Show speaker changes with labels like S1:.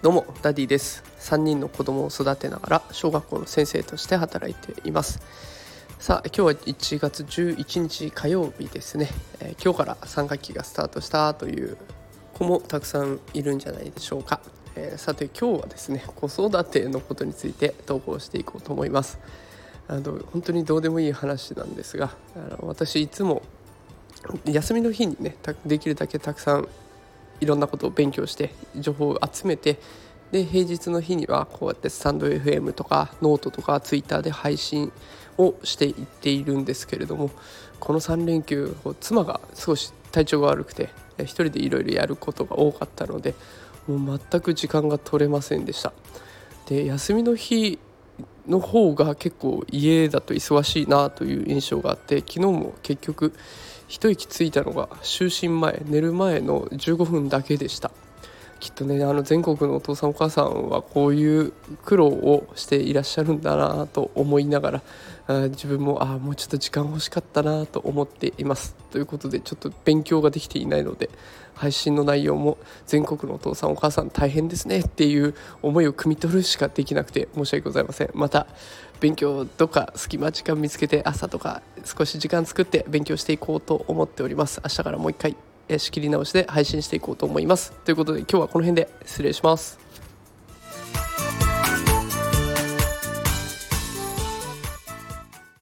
S1: どうもダディです。3人の子供を育てながら小学校の先生として働いています。さあ今日は1月11日火曜日ですね、えー、今日から3学期がスタートしたという子もたくさんいるんじゃないでしょうか、えー、さて今日はですね子育てのことについて投稿していこうと思います。あの本当にどうでもいい話なんですがあの私いつも休みの日にねできるだけたくさんいろんなことを勉強して情報を集めてで平日の日にはこうやってスタンド FM とかノートとかツイッターで配信をしていっているんですけれどもこの3連休妻が少し体調が悪くて一人でいろいろやることが多かったのでもう全く時間が取れませんでした。で休みの日の方が結構家だと忙しいなという印象があって昨日も結局一息ついたのが就寝前寝る前の15分だけでした。きっとねあの全国のお父さんお母さんはこういう苦労をしていらっしゃるんだなと思いながらあ自分もあもうちょっと時間欲しかったなと思っています。ということでちょっと勉強ができていないので配信の内容も全国のお父さんお母さん大変ですねっていう思いを汲み取るしかできなくて申し訳ございません。また勉強とか隙間時間見つけて朝とか少し時間作って勉強していこうと思っております。明日からもう一回。仕切り直しで配信していこうと思います。ということで今日はこの辺で失礼します。